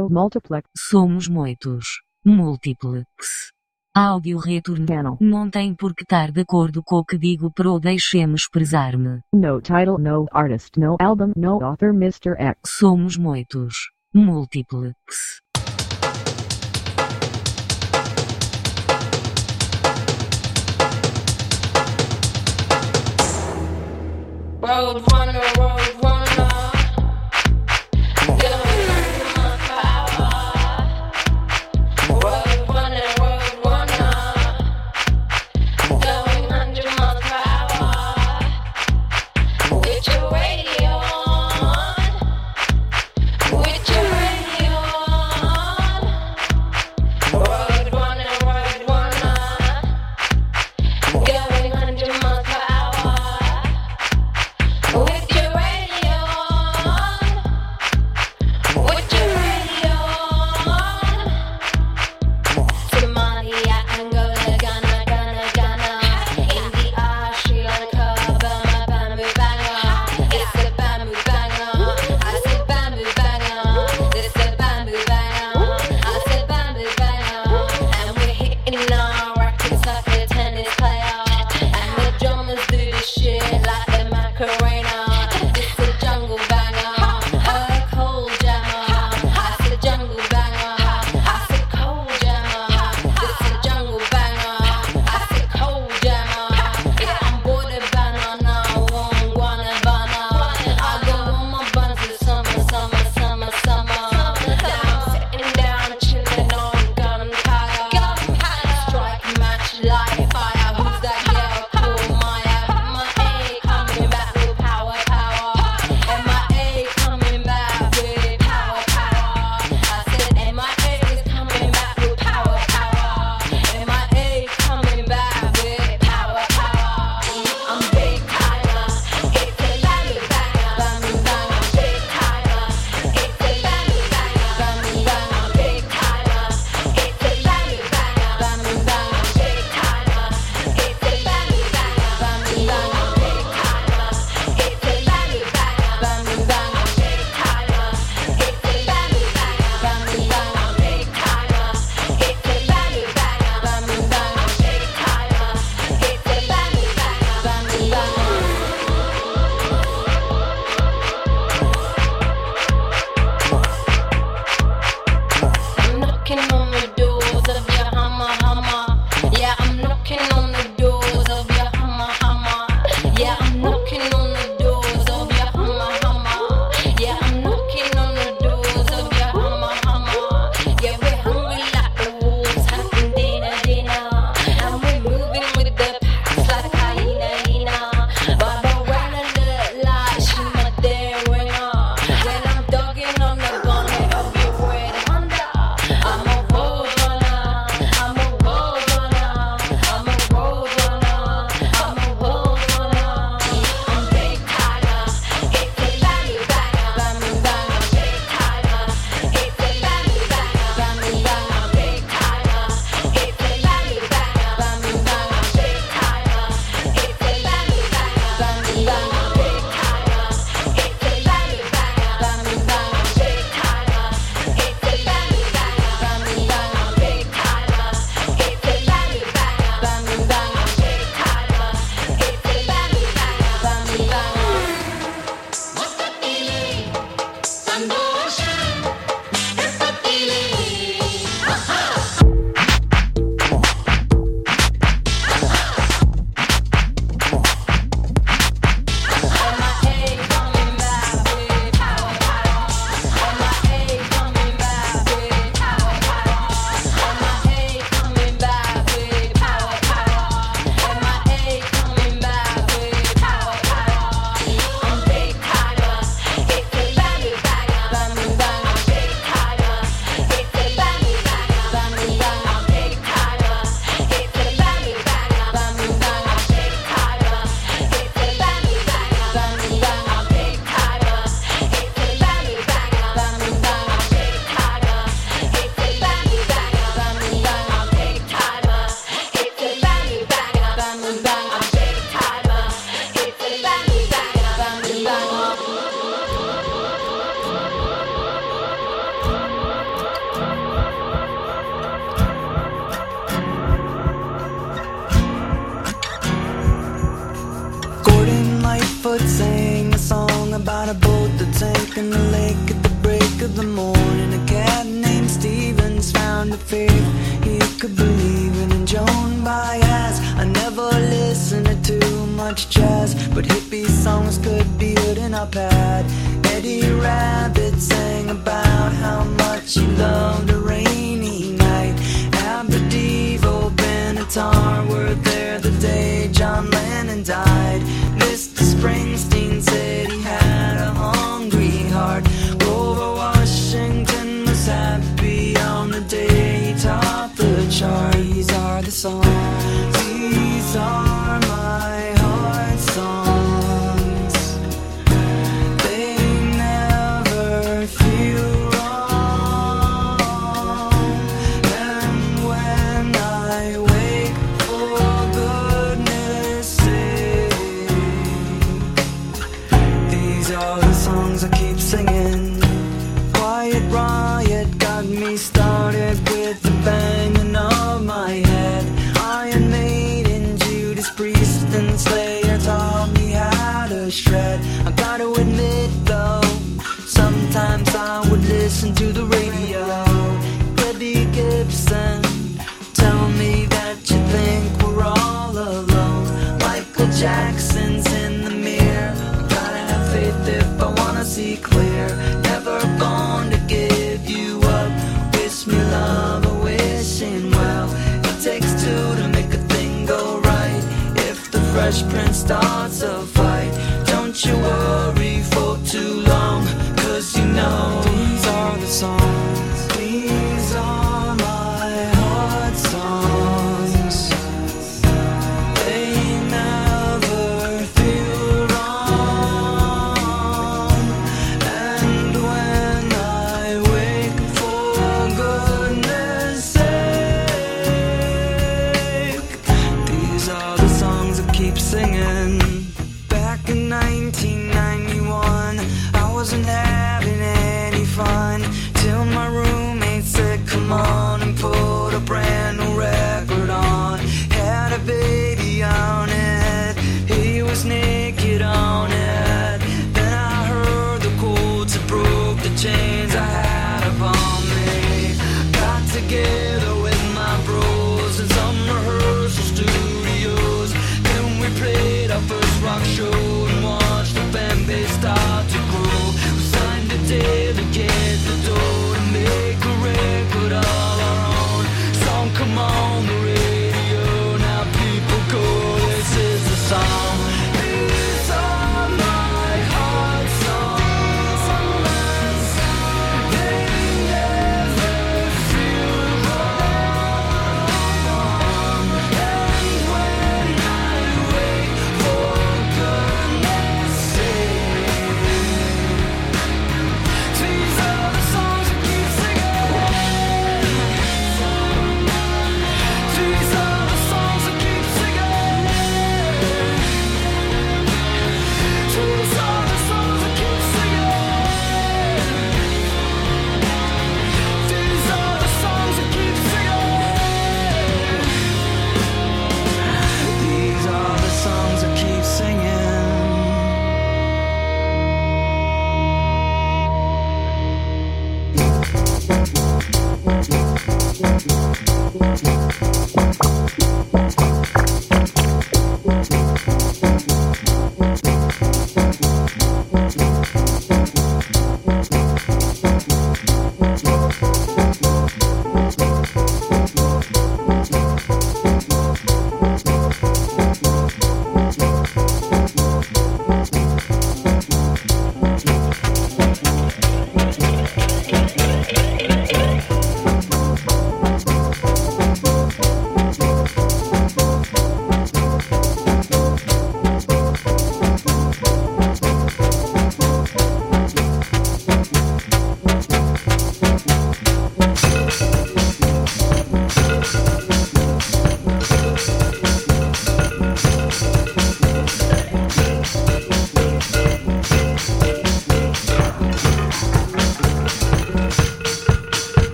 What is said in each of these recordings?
multiplex Somos muitos. Múltiplex. Áudio retorno. channel. Não tem por que estar de acordo com o que digo pro deixemos expressar-me. No title, no artist, no album, no author, Mr. X. Somos muitos. Múltiplex. Road runner, road Benatar were there the day John Lennon died. Mr. Springsteen said he had a hungry heart. Grover Washington was happy on the day he taught the chart. These are the songs. keep singing. Back in 1991, I wasn't having any fun till my room.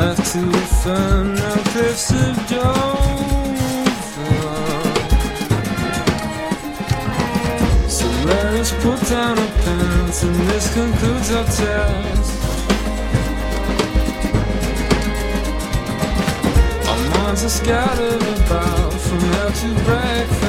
left to firm the cliffs of Dover. So let us put down our pens, and this concludes our test. Our minds are scattered about from hell to breakfast.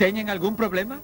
¿Teñen algún problema?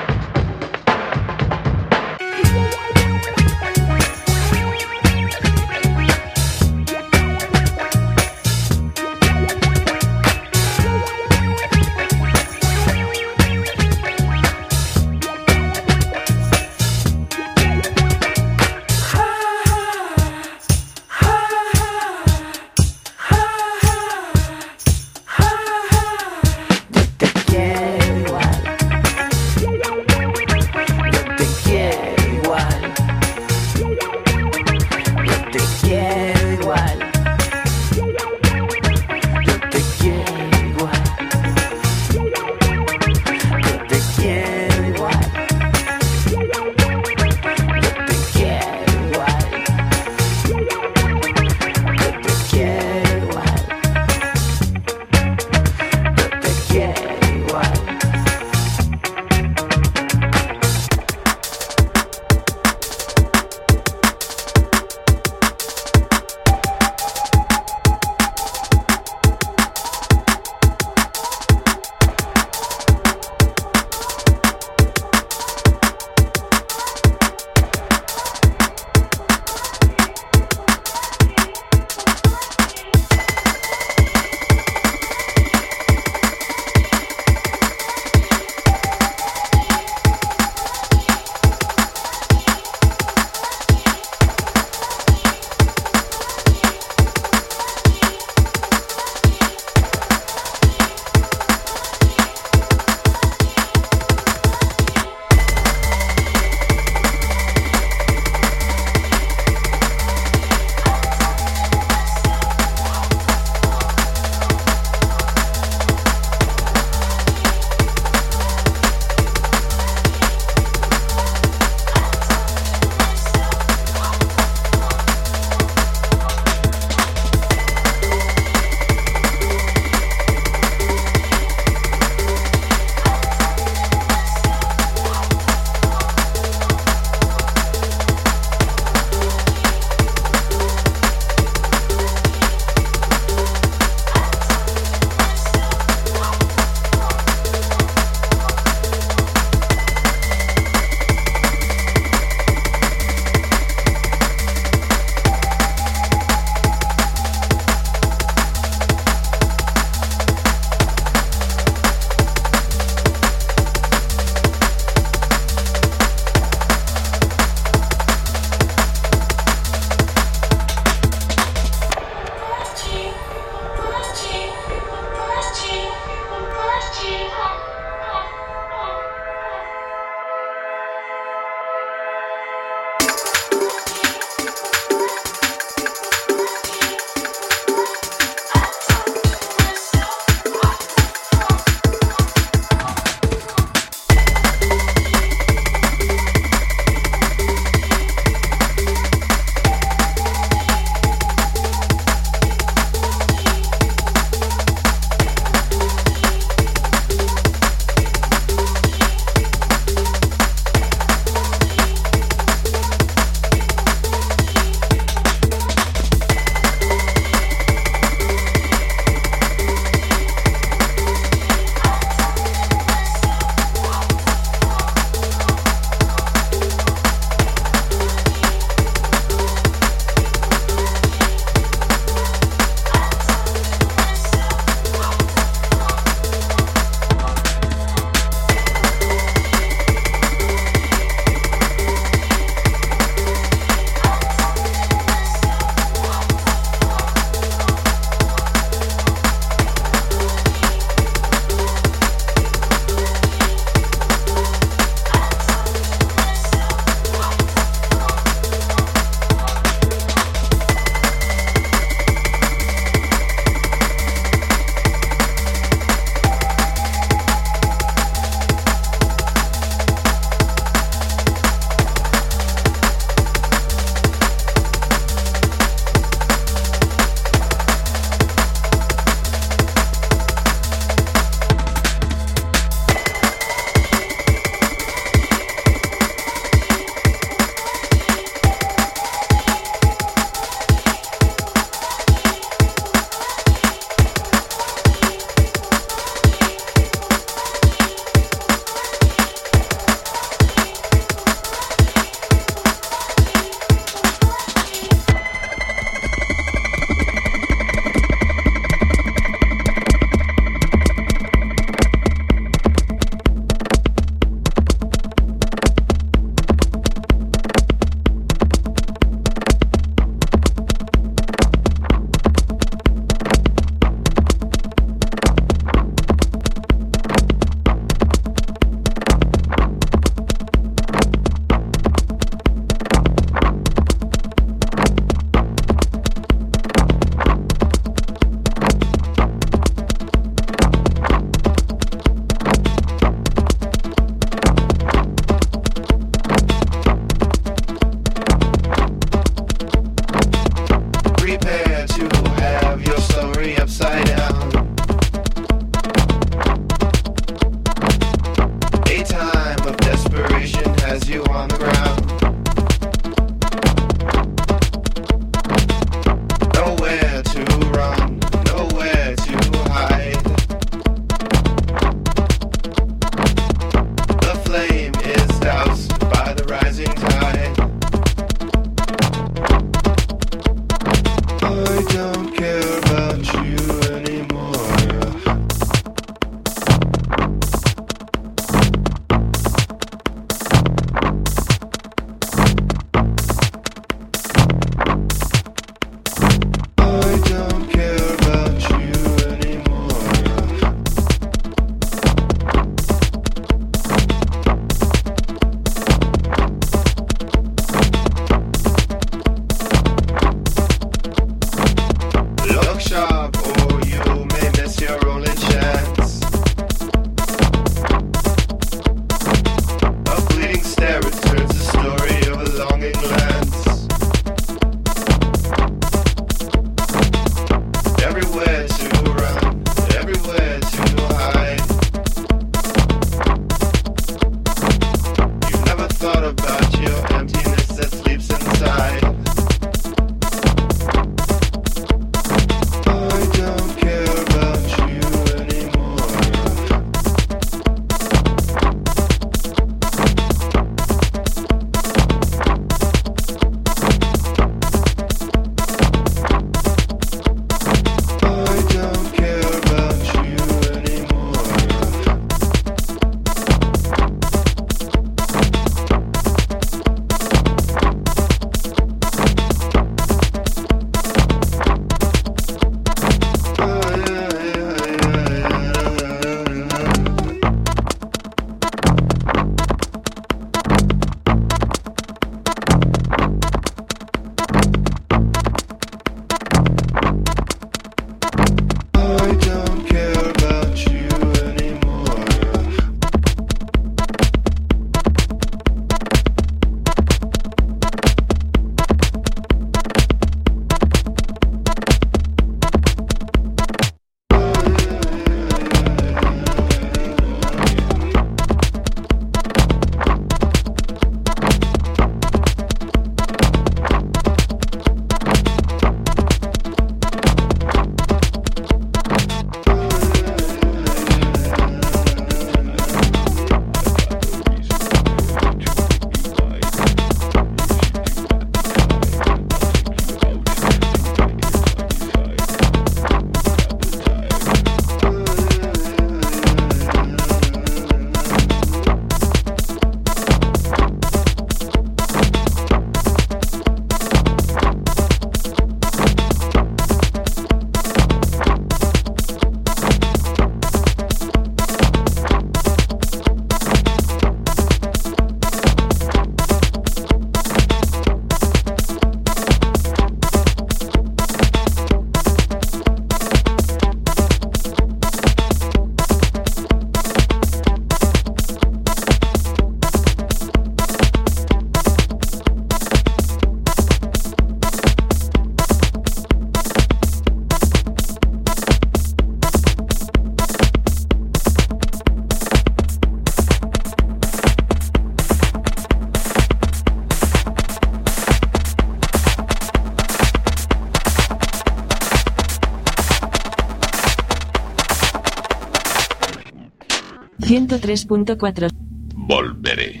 3.4. Volveré.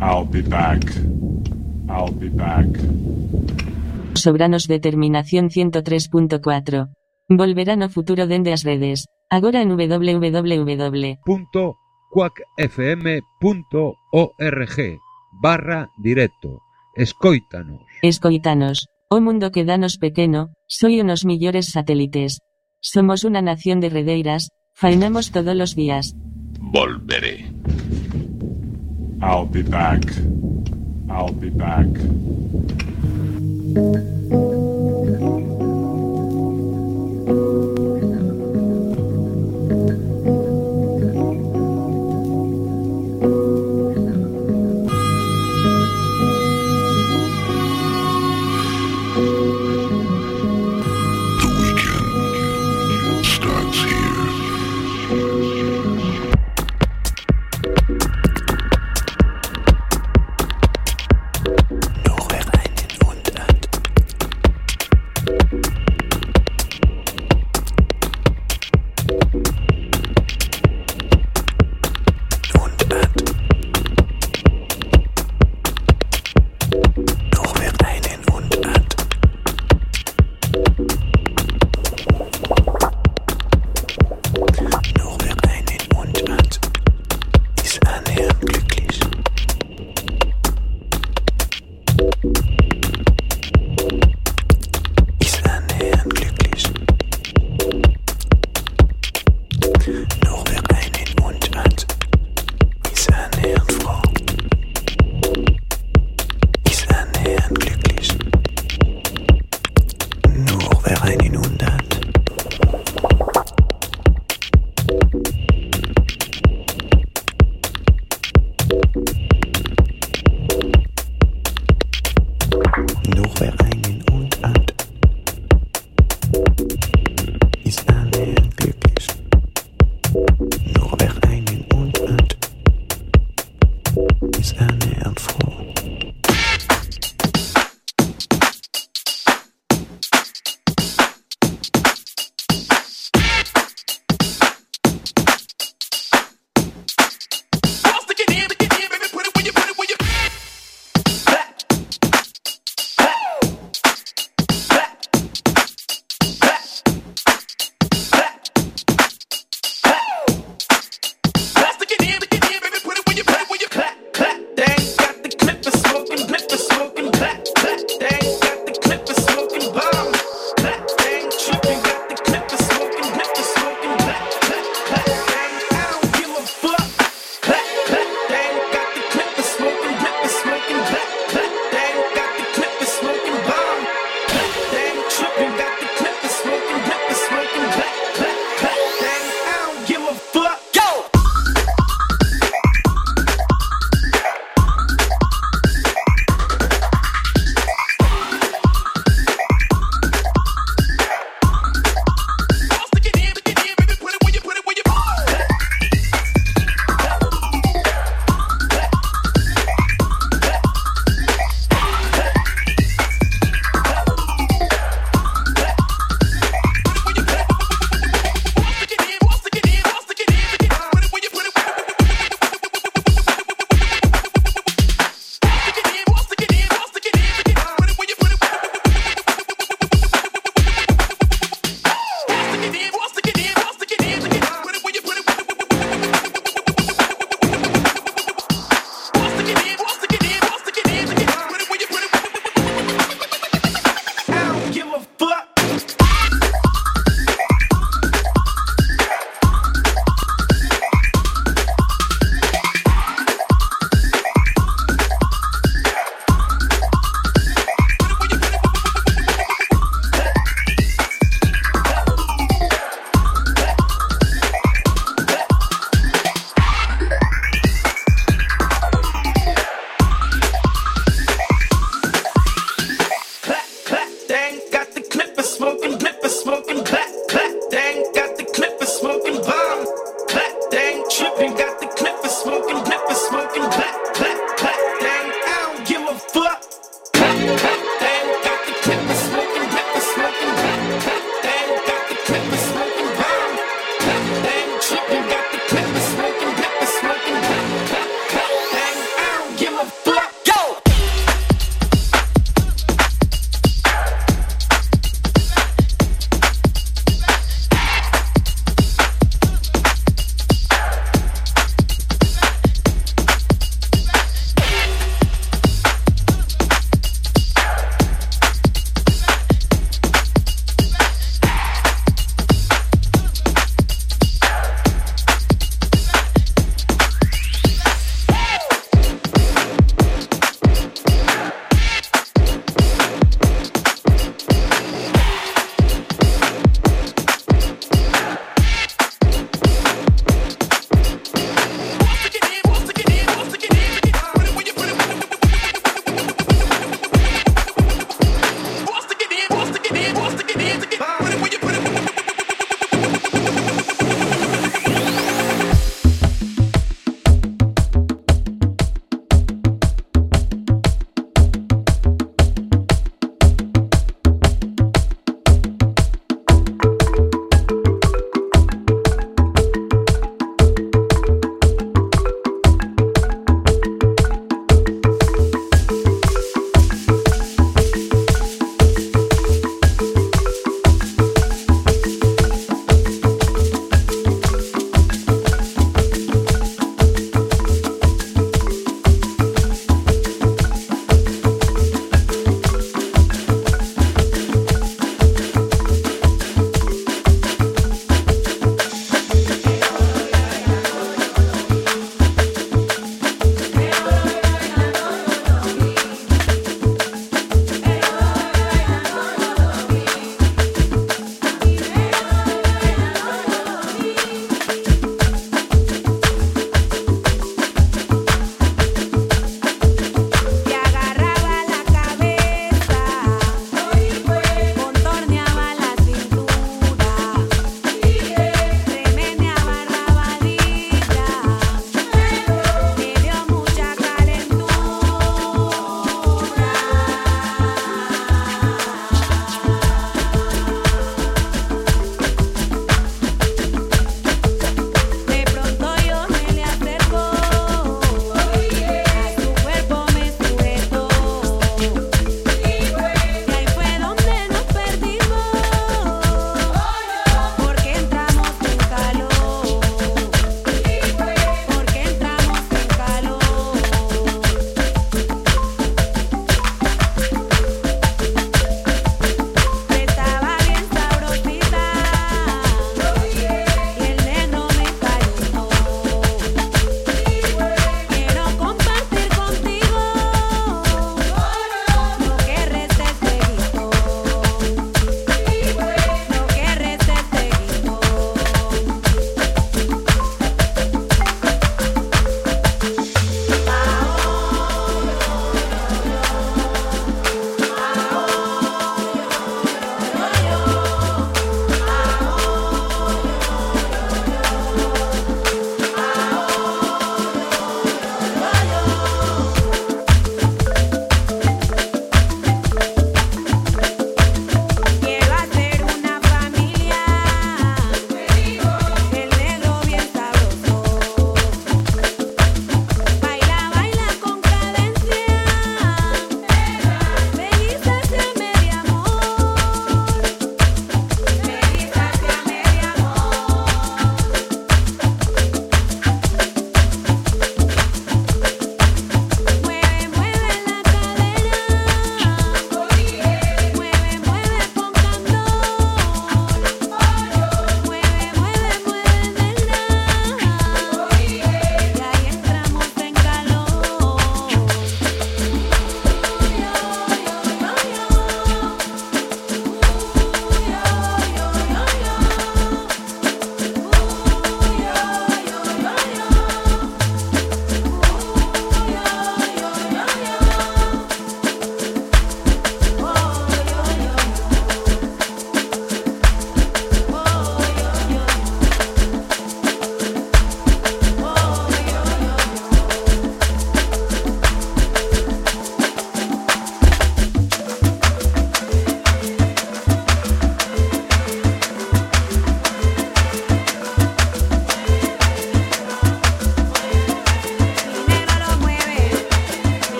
I'll be back. I'll be back. Sobranos Determinación 103.4. Volverán o futuro dende as redes. Agora en www.quackfm.org barra directo. Escoítanos. Escoítanos. O mundo que danos pequeno, soy unos millores satélites. Somos una nación de redeiras, faenamos todos los días. Volveré. I'll be back. I'll be back.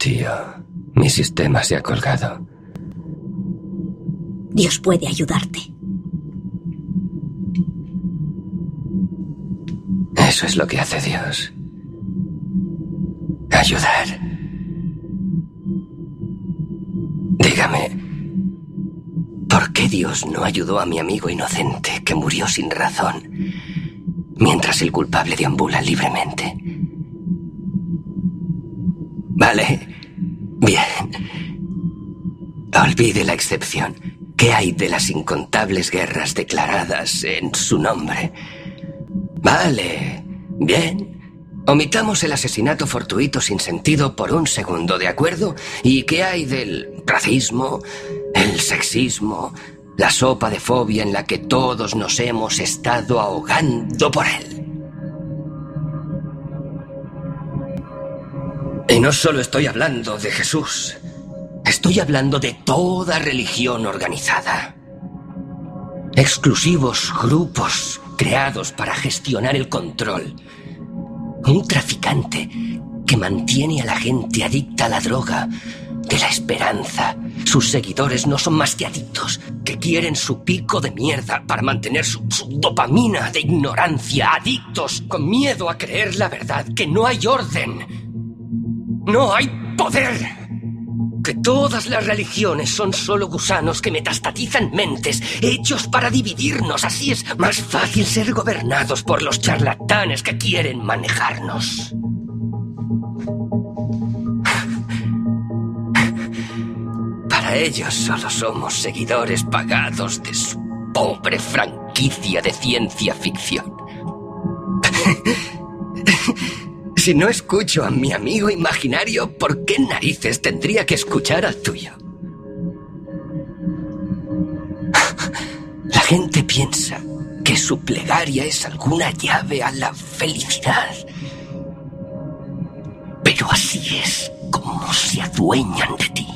Tío. Mi sistema se ha colgado. Dios puede ayudarte. Eso es lo que hace Dios. Ayudar. Dígame, ¿por qué Dios no ayudó a mi amigo inocente que murió sin razón mientras el culpable deambula libremente? Vale. Olvide la excepción. ¿Qué hay de las incontables guerras declaradas en su nombre? Vale, bien. Omitamos el asesinato fortuito sin sentido por un segundo, ¿de acuerdo? ¿Y qué hay del racismo, el sexismo, la sopa de fobia en la que todos nos hemos estado ahogando por él? Y no solo estoy hablando de Jesús, estoy hablando de toda religión organizada. Exclusivos grupos creados para gestionar el control. Un traficante que mantiene a la gente adicta a la droga, de la esperanza. Sus seguidores no son más que adictos, que quieren su pico de mierda para mantener su, dopamina de ignorancia, adictos con miedo a creer la verdad, que no hay orden. No hay poder. Que todas las religiones son solo gusanos que metastatizan mentes, hechos para dividirnos. Así es más fácil ser gobernados por los charlatanes que quieren manejarnos. Para ellos solo somos seguidores pagados de su pobre franquicia de ciencia ficción. Si no escucho a mi amigo imaginario, ¿por qué narices tendría que escuchar al tuyo? La gente piensa que su plegaria es alguna llave a la felicidad. Pero así es como se adueñan de ti.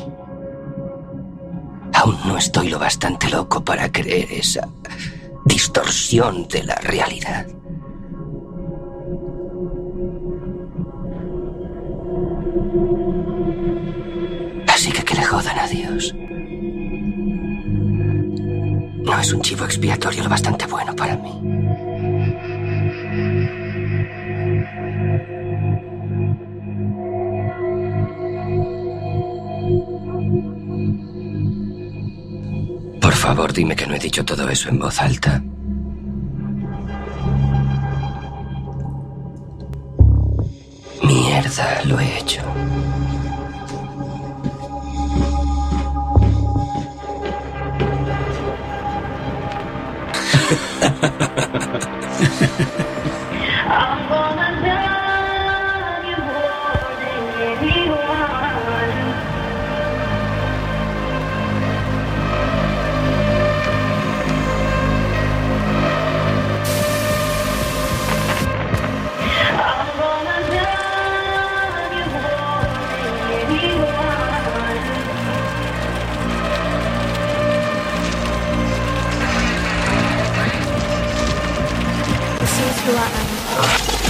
Aún no estoy lo bastante loco para creer esa distorsión de la realidad. Así que que le jodan a Dios. No es un chivo expiatorio lo bastante bueno para mí. Por favor, dime que no he dicho todo eso en voz alta. Mierda, lo he hecho. ketuaan.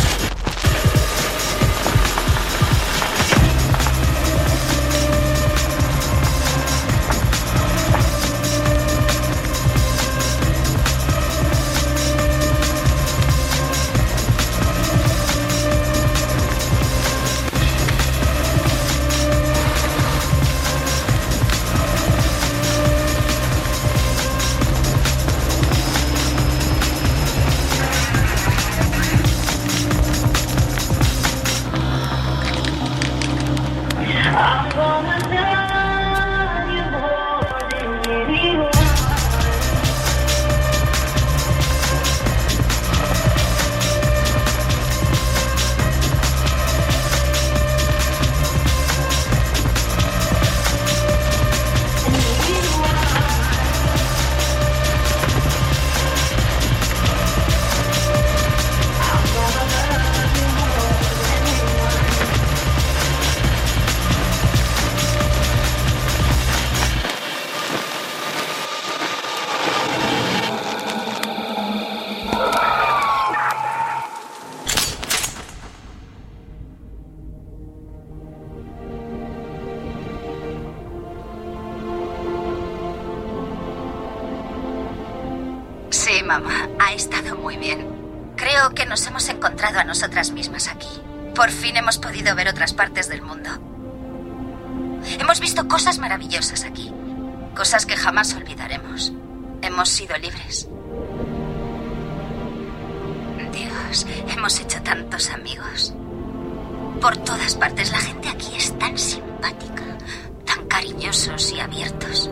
Por todas partes la gente aquí es tan simpática, tan cariñosos y abiertos.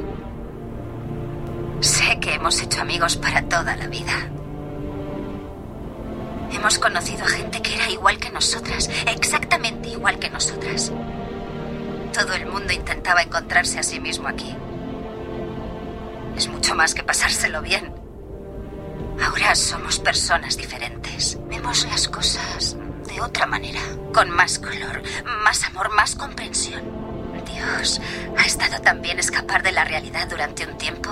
Sé que hemos hecho amigos para toda la vida. Hemos conocido a gente que era igual que nosotras, exactamente igual que nosotras. Todo el mundo intentaba encontrarse a sí mismo aquí. Es mucho más que pasárselo bien. Ahora somos personas diferentes. Vemos las cosas de otra manera, con más color, más amor, más comprensión. Dios, ha estado tan bien escapar de la realidad durante un tiempo.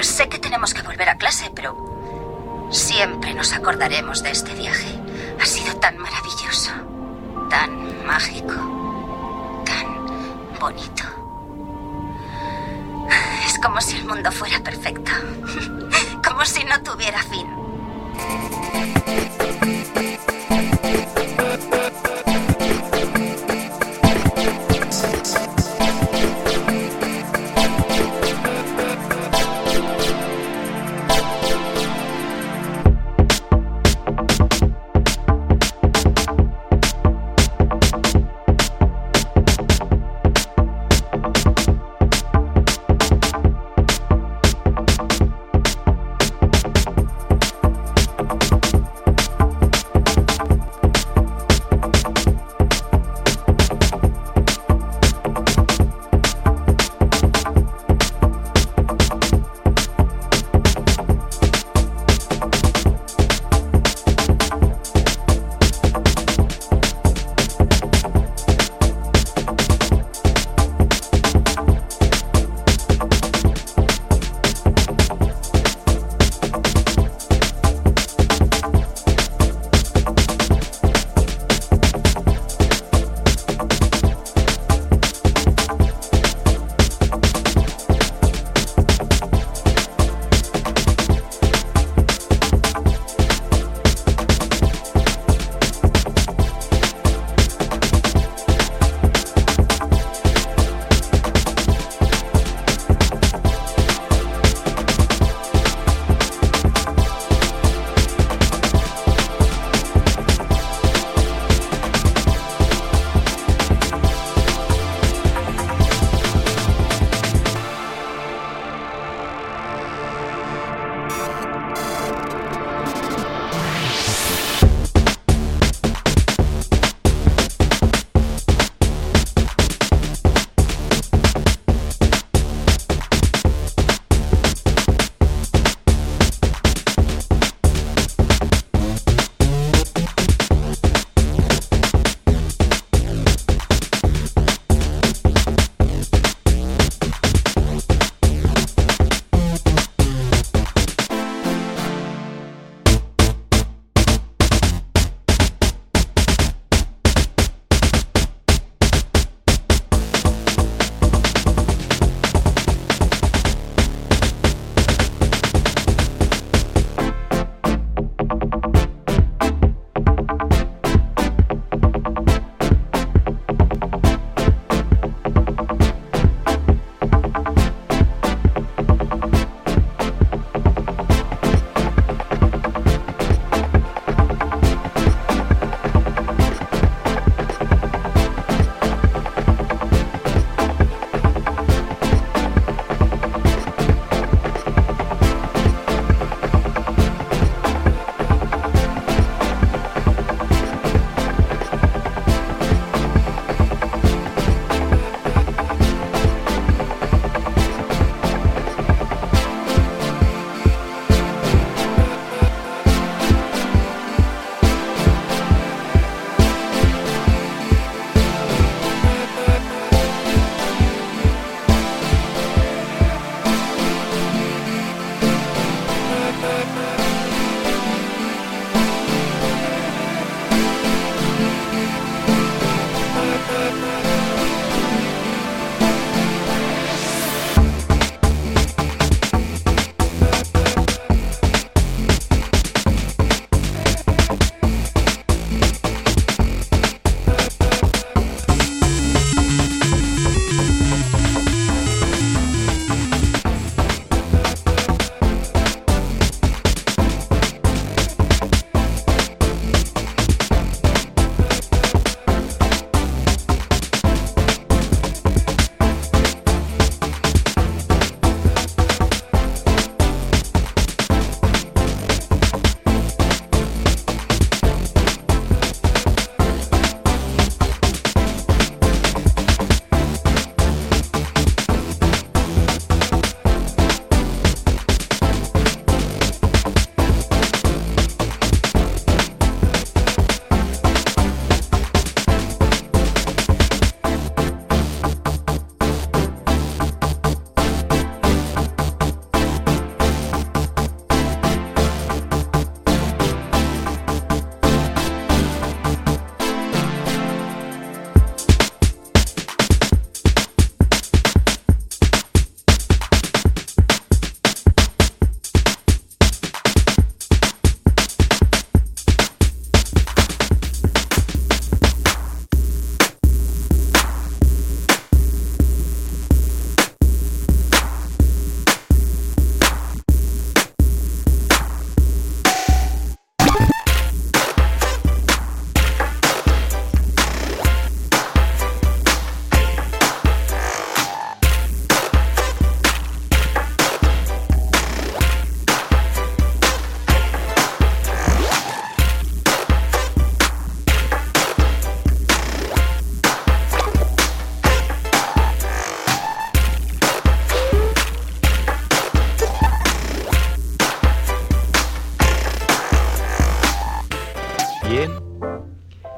Sé que tenemos que volver a clase, pero siempre nos acordaremos de este viaje. Ha sido tan maravilloso, tan mágico, tan bonito. Es como si el mundo fuera perfecto, como si no tuviera fin.